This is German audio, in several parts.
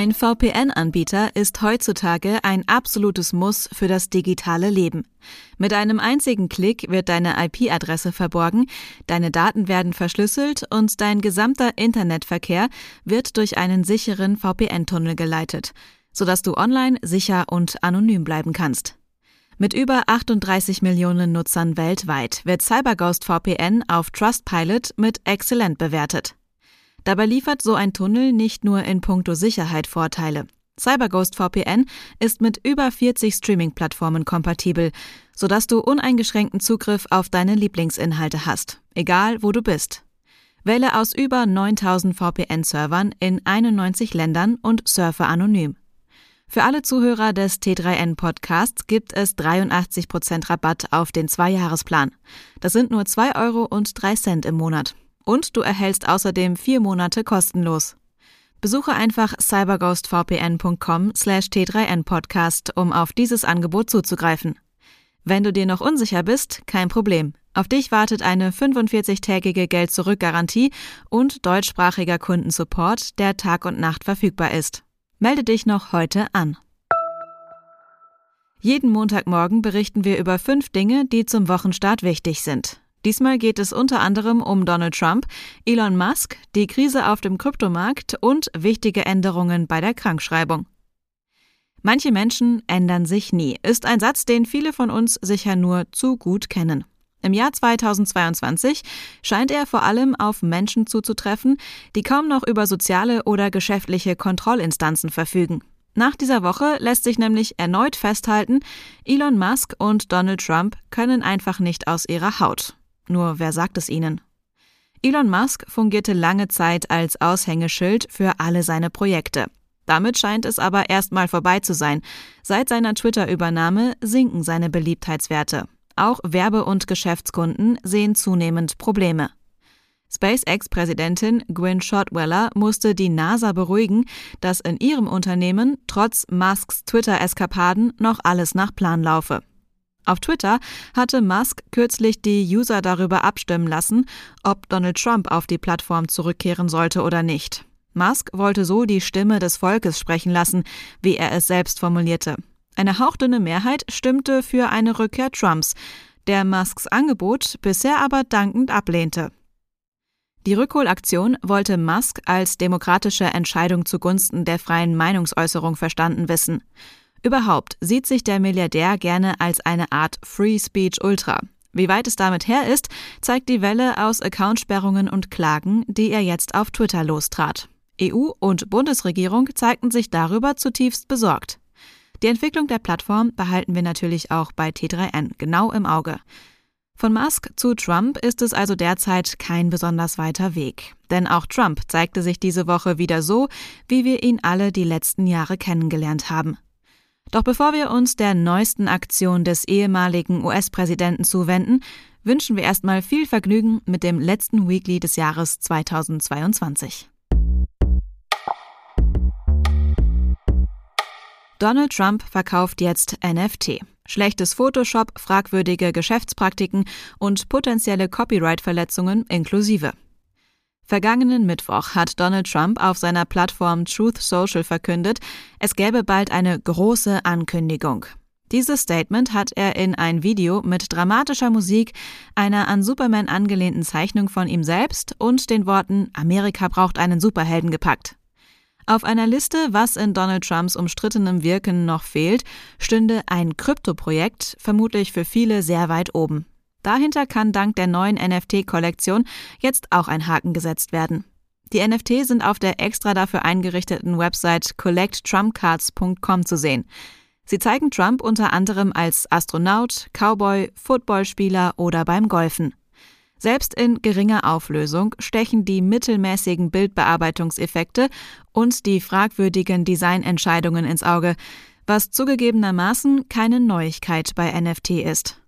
Ein VPN-Anbieter ist heutzutage ein absolutes Muss für das digitale Leben. Mit einem einzigen Klick wird deine IP-Adresse verborgen, deine Daten werden verschlüsselt und dein gesamter Internetverkehr wird durch einen sicheren VPN-Tunnel geleitet, sodass du online sicher und anonym bleiben kannst. Mit über 38 Millionen Nutzern weltweit wird CyberGhost VPN auf Trustpilot mit exzellent bewertet. Dabei liefert so ein Tunnel nicht nur in puncto Sicherheit Vorteile. CyberGhost VPN ist mit über 40 Streaming-Plattformen kompatibel, sodass du uneingeschränkten Zugriff auf deine Lieblingsinhalte hast, egal wo du bist. Wähle aus über 9000 VPN-Servern in 91 Ländern und surfe anonym. Für alle Zuhörer des T3N Podcasts gibt es 83% Rabatt auf den Zweijahresplan. Das sind nur 2 Euro und 3 Cent im Monat und du erhältst außerdem vier Monate kostenlos. Besuche einfach cyberghostvpn.com slash t3n-podcast, um auf dieses Angebot zuzugreifen. Wenn du dir noch unsicher bist, kein Problem. Auf dich wartet eine 45-tägige Geld-Zurück-Garantie und deutschsprachiger Kundensupport, der Tag und Nacht verfügbar ist. Melde dich noch heute an. Jeden Montagmorgen berichten wir über fünf Dinge, die zum Wochenstart wichtig sind. Diesmal geht es unter anderem um Donald Trump, Elon Musk, die Krise auf dem Kryptomarkt und wichtige Änderungen bei der Krankschreibung. Manche Menschen ändern sich nie, ist ein Satz, den viele von uns sicher nur zu gut kennen. Im Jahr 2022 scheint er vor allem auf Menschen zuzutreffen, die kaum noch über soziale oder geschäftliche Kontrollinstanzen verfügen. Nach dieser Woche lässt sich nämlich erneut festhalten, Elon Musk und Donald Trump können einfach nicht aus ihrer Haut. Nur wer sagt es ihnen? Elon Musk fungierte lange Zeit als Aushängeschild für alle seine Projekte. Damit scheint es aber erstmal vorbei zu sein. Seit seiner Twitter-Übernahme sinken seine Beliebtheitswerte. Auch Werbe- und Geschäftskunden sehen zunehmend Probleme. SpaceX-Präsidentin Gwynne Shotwell musste die NASA beruhigen, dass in ihrem Unternehmen trotz Musks Twitter-Eskapaden noch alles nach Plan laufe. Auf Twitter hatte Musk kürzlich die User darüber abstimmen lassen, ob Donald Trump auf die Plattform zurückkehren sollte oder nicht. Musk wollte so die Stimme des Volkes sprechen lassen, wie er es selbst formulierte. Eine hauchdünne Mehrheit stimmte für eine Rückkehr Trumps, der Musks Angebot bisher aber dankend ablehnte. Die Rückholaktion wollte Musk als demokratische Entscheidung zugunsten der freien Meinungsäußerung verstanden wissen. Überhaupt sieht sich der Milliardär gerne als eine Art Free Speech Ultra. Wie weit es damit her ist, zeigt die Welle aus Accountsperrungen und Klagen, die er jetzt auf Twitter lostrat. EU und Bundesregierung zeigten sich darüber zutiefst besorgt. Die Entwicklung der Plattform behalten wir natürlich auch bei T3N genau im Auge. Von Musk zu Trump ist es also derzeit kein besonders weiter Weg. Denn auch Trump zeigte sich diese Woche wieder so, wie wir ihn alle die letzten Jahre kennengelernt haben. Doch bevor wir uns der neuesten Aktion des ehemaligen US-Präsidenten zuwenden, wünschen wir erstmal viel Vergnügen mit dem letzten Weekly des Jahres 2022. Donald Trump verkauft jetzt NFT. Schlechtes Photoshop, fragwürdige Geschäftspraktiken und potenzielle Copyright-Verletzungen inklusive. Vergangenen Mittwoch hat Donald Trump auf seiner Plattform Truth Social verkündet, es gäbe bald eine große Ankündigung. Dieses Statement hat er in ein Video mit dramatischer Musik, einer an Superman angelehnten Zeichnung von ihm selbst und den Worten Amerika braucht einen Superhelden gepackt. Auf einer Liste, was in Donald Trumps umstrittenem Wirken noch fehlt, stünde ein Kryptoprojekt, vermutlich für viele sehr weit oben. Dahinter kann dank der neuen NFT-Kollektion jetzt auch ein Haken gesetzt werden. Die NFT sind auf der extra dafür eingerichteten Website collecttrumpcards.com zu sehen. Sie zeigen Trump unter anderem als Astronaut, Cowboy, Footballspieler oder beim Golfen. Selbst in geringer Auflösung stechen die mittelmäßigen Bildbearbeitungseffekte und die fragwürdigen Designentscheidungen ins Auge, was zugegebenermaßen keine Neuigkeit bei NFT ist.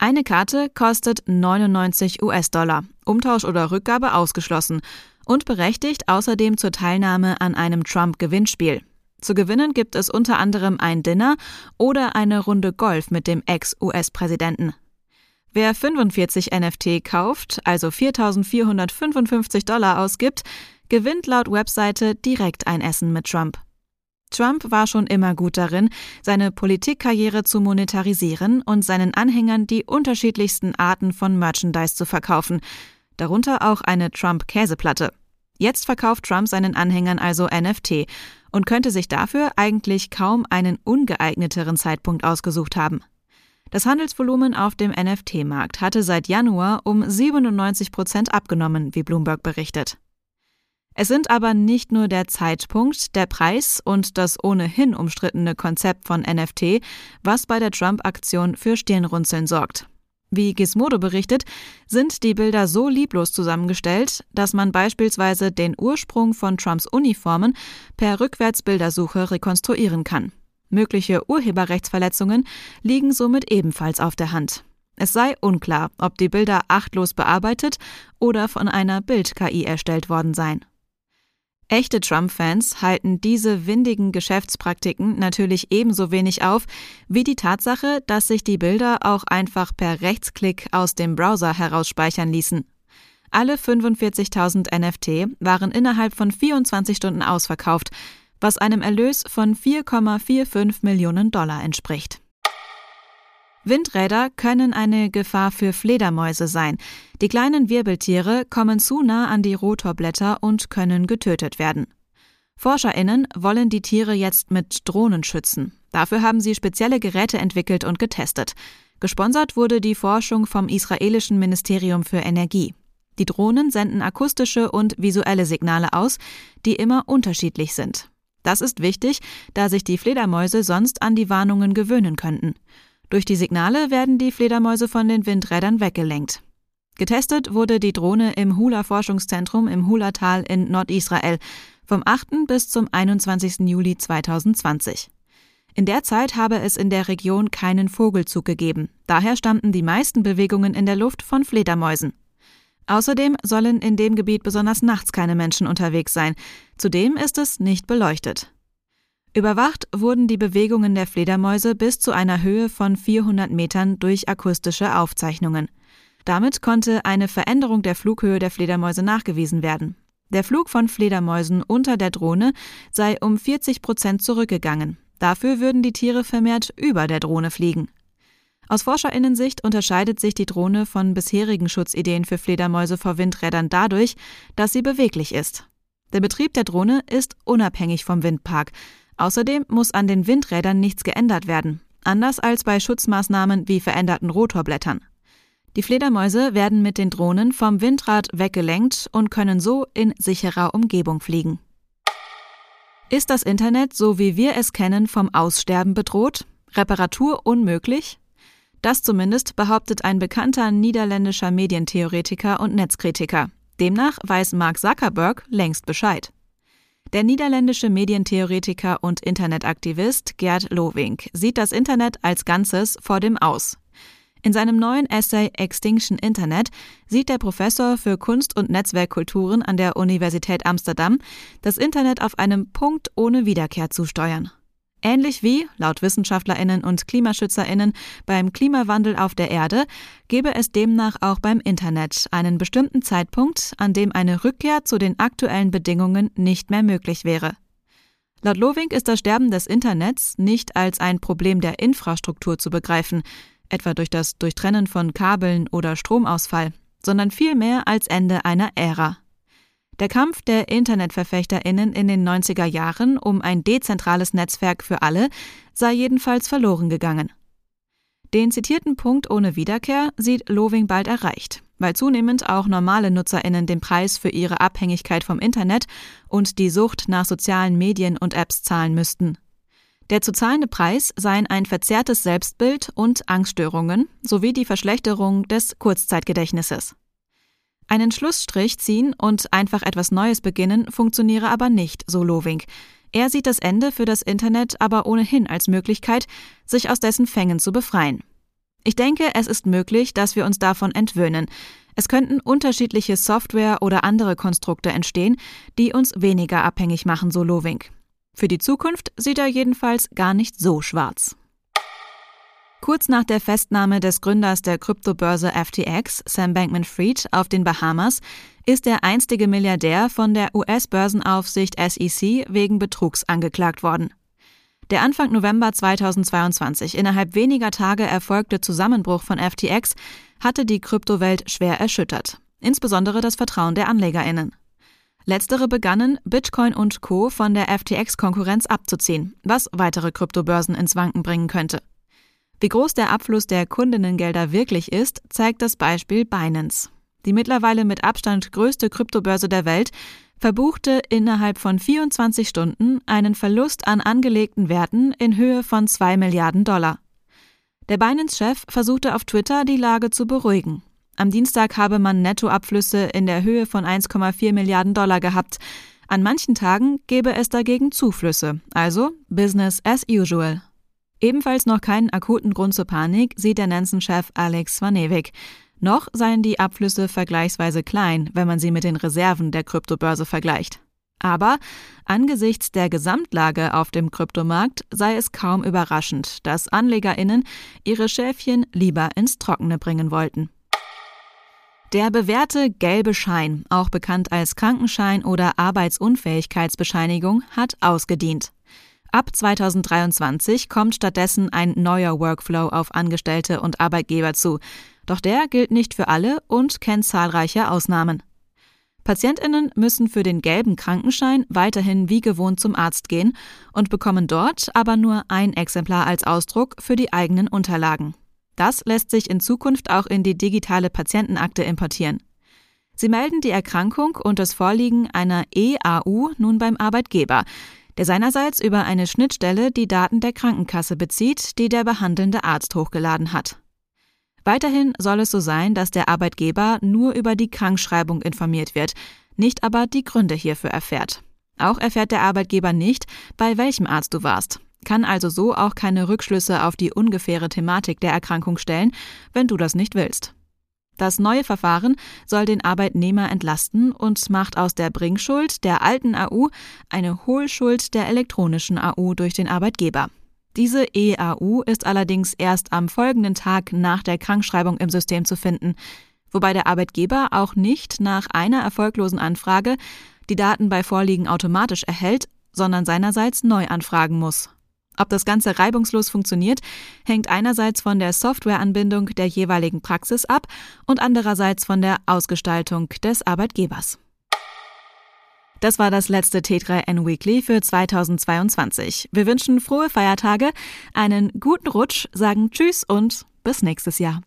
Eine Karte kostet 99 US-Dollar, Umtausch oder Rückgabe ausgeschlossen und berechtigt außerdem zur Teilnahme an einem Trump-Gewinnspiel. Zu gewinnen gibt es unter anderem ein Dinner oder eine Runde Golf mit dem Ex-US-Präsidenten. Wer 45 NFT kauft, also 4.455 Dollar ausgibt, gewinnt laut Webseite direkt ein Essen mit Trump. Trump war schon immer gut darin, seine Politikkarriere zu monetarisieren und seinen Anhängern die unterschiedlichsten Arten von Merchandise zu verkaufen, darunter auch eine Trump-Käseplatte. Jetzt verkauft Trump seinen Anhängern also NFT und könnte sich dafür eigentlich kaum einen ungeeigneteren Zeitpunkt ausgesucht haben. Das Handelsvolumen auf dem NFT-Markt hatte seit Januar um 97 Prozent abgenommen, wie Bloomberg berichtet. Es sind aber nicht nur der Zeitpunkt, der Preis und das ohnehin umstrittene Konzept von NFT, was bei der Trump-Aktion für Stirnrunzeln sorgt. Wie Gizmodo berichtet, sind die Bilder so lieblos zusammengestellt, dass man beispielsweise den Ursprung von Trumps Uniformen per Rückwärtsbildersuche rekonstruieren kann. Mögliche Urheberrechtsverletzungen liegen somit ebenfalls auf der Hand. Es sei unklar, ob die Bilder achtlos bearbeitet oder von einer Bild-KI erstellt worden seien. Echte Trump-Fans halten diese windigen Geschäftspraktiken natürlich ebenso wenig auf wie die Tatsache, dass sich die Bilder auch einfach per Rechtsklick aus dem Browser herausspeichern ließen. Alle 45.000 NFT waren innerhalb von 24 Stunden ausverkauft, was einem Erlös von 4,45 Millionen Dollar entspricht. Windräder können eine Gefahr für Fledermäuse sein. Die kleinen Wirbeltiere kommen zu nah an die Rotorblätter und können getötet werden. Forscherinnen wollen die Tiere jetzt mit Drohnen schützen. Dafür haben sie spezielle Geräte entwickelt und getestet. Gesponsert wurde die Forschung vom israelischen Ministerium für Energie. Die Drohnen senden akustische und visuelle Signale aus, die immer unterschiedlich sind. Das ist wichtig, da sich die Fledermäuse sonst an die Warnungen gewöhnen könnten. Durch die Signale werden die Fledermäuse von den Windrädern weggelenkt. Getestet wurde die Drohne im Hula-Forschungszentrum im Hula-Tal in Nordisrael vom 8. bis zum 21. Juli 2020. In der Zeit habe es in der Region keinen Vogelzug gegeben, daher stammten die meisten Bewegungen in der Luft von Fledermäusen. Außerdem sollen in dem Gebiet besonders nachts keine Menschen unterwegs sein, zudem ist es nicht beleuchtet. Überwacht wurden die Bewegungen der Fledermäuse bis zu einer Höhe von 400 Metern durch akustische Aufzeichnungen. Damit konnte eine Veränderung der Flughöhe der Fledermäuse nachgewiesen werden. Der Flug von Fledermäusen unter der Drohne sei um 40 Prozent zurückgegangen. Dafür würden die Tiere vermehrt über der Drohne fliegen. Aus Forscherinnensicht unterscheidet sich die Drohne von bisherigen Schutzideen für Fledermäuse vor Windrädern dadurch, dass sie beweglich ist. Der Betrieb der Drohne ist unabhängig vom Windpark, Außerdem muss an den Windrädern nichts geändert werden, anders als bei Schutzmaßnahmen wie veränderten Rotorblättern. Die Fledermäuse werden mit den Drohnen vom Windrad weggelenkt und können so in sicherer Umgebung fliegen. Ist das Internet, so wie wir es kennen, vom Aussterben bedroht? Reparatur unmöglich? Das zumindest behauptet ein bekannter niederländischer Medientheoretiker und Netzkritiker. Demnach weiß Mark Zuckerberg längst Bescheid. Der niederländische Medientheoretiker und Internetaktivist Gerd Lovink sieht das Internet als Ganzes vor dem Aus. In seinem neuen Essay Extinction Internet sieht der Professor für Kunst- und Netzwerkkulturen an der Universität Amsterdam das Internet auf einem Punkt ohne Wiederkehr zusteuern. Ähnlich wie, laut Wissenschaftlerinnen und Klimaschützerinnen, beim Klimawandel auf der Erde, gebe es demnach auch beim Internet einen bestimmten Zeitpunkt, an dem eine Rückkehr zu den aktuellen Bedingungen nicht mehr möglich wäre. Laut Loving ist das Sterben des Internets nicht als ein Problem der Infrastruktur zu begreifen, etwa durch das Durchtrennen von Kabeln oder Stromausfall, sondern vielmehr als Ende einer Ära. Der Kampf der Internetverfechterinnen in den 90er Jahren um ein dezentrales Netzwerk für alle sei jedenfalls verloren gegangen. Den zitierten Punkt ohne Wiederkehr sieht Loving bald erreicht, weil zunehmend auch normale Nutzerinnen den Preis für ihre Abhängigkeit vom Internet und die Sucht nach sozialen Medien und Apps zahlen müssten. Der zu zahlende Preis seien ein verzerrtes Selbstbild und Angststörungen sowie die Verschlechterung des Kurzzeitgedächtnisses. Einen Schlussstrich ziehen und einfach etwas Neues beginnen funktioniere aber nicht, so Loving. Er sieht das Ende für das Internet aber ohnehin als Möglichkeit, sich aus dessen Fängen zu befreien. Ich denke, es ist möglich, dass wir uns davon entwöhnen. Es könnten unterschiedliche Software oder andere Konstrukte entstehen, die uns weniger abhängig machen, so Loving. Für die Zukunft sieht er jedenfalls gar nicht so schwarz. Kurz nach der Festnahme des Gründers der Kryptobörse FTX, Sam Bankman-Fried, auf den Bahamas, ist der einstige Milliardär von der US-Börsenaufsicht SEC wegen Betrugs angeklagt worden. Der Anfang November 2022 innerhalb weniger Tage erfolgte Zusammenbruch von FTX hatte die Kryptowelt schwer erschüttert, insbesondere das Vertrauen der Anlegerinnen. Letztere begannen, Bitcoin und Co. von der FTX-Konkurrenz abzuziehen, was weitere Kryptobörsen ins Wanken bringen könnte. Wie groß der Abfluss der Kundinnengelder wirklich ist, zeigt das Beispiel Binance. Die mittlerweile mit Abstand größte Kryptobörse der Welt verbuchte innerhalb von 24 Stunden einen Verlust an angelegten Werten in Höhe von 2 Milliarden Dollar. Der Binance-Chef versuchte auf Twitter, die Lage zu beruhigen. Am Dienstag habe man Nettoabflüsse in der Höhe von 1,4 Milliarden Dollar gehabt. An manchen Tagen gebe es dagegen Zuflüsse, also Business as usual. Ebenfalls noch keinen akuten Grund zur Panik sieht der Nansen-Chef Alex Svanevik. Noch seien die Abflüsse vergleichsweise klein, wenn man sie mit den Reserven der Kryptobörse vergleicht. Aber angesichts der Gesamtlage auf dem Kryptomarkt sei es kaum überraschend, dass Anlegerinnen ihre Schäfchen lieber ins Trockene bringen wollten. Der bewährte gelbe Schein, auch bekannt als Krankenschein oder Arbeitsunfähigkeitsbescheinigung, hat ausgedient. Ab 2023 kommt stattdessen ein neuer Workflow auf Angestellte und Arbeitgeber zu, doch der gilt nicht für alle und kennt zahlreiche Ausnahmen. Patientinnen müssen für den gelben Krankenschein weiterhin wie gewohnt zum Arzt gehen und bekommen dort aber nur ein Exemplar als Ausdruck für die eigenen Unterlagen. Das lässt sich in Zukunft auch in die digitale Patientenakte importieren. Sie melden die Erkrankung und das Vorliegen einer EAU nun beim Arbeitgeber, der seinerseits über eine Schnittstelle die Daten der Krankenkasse bezieht, die der behandelnde Arzt hochgeladen hat. Weiterhin soll es so sein, dass der Arbeitgeber nur über die Krankschreibung informiert wird, nicht aber die Gründe hierfür erfährt. Auch erfährt der Arbeitgeber nicht, bei welchem Arzt du warst, kann also so auch keine Rückschlüsse auf die ungefähre Thematik der Erkrankung stellen, wenn du das nicht willst. Das neue Verfahren soll den Arbeitnehmer entlasten und macht aus der Bringschuld der alten AU eine Hohlschuld der elektronischen AU durch den Arbeitgeber. Diese EAU ist allerdings erst am folgenden Tag nach der Krankschreibung im System zu finden, wobei der Arbeitgeber auch nicht nach einer erfolglosen Anfrage die Daten bei Vorliegen automatisch erhält, sondern seinerseits neu anfragen muss. Ob das Ganze reibungslos funktioniert, hängt einerseits von der Softwareanbindung der jeweiligen Praxis ab und andererseits von der Ausgestaltung des Arbeitgebers. Das war das letzte T3N Weekly für 2022. Wir wünschen frohe Feiertage, einen guten Rutsch, sagen Tschüss und bis nächstes Jahr.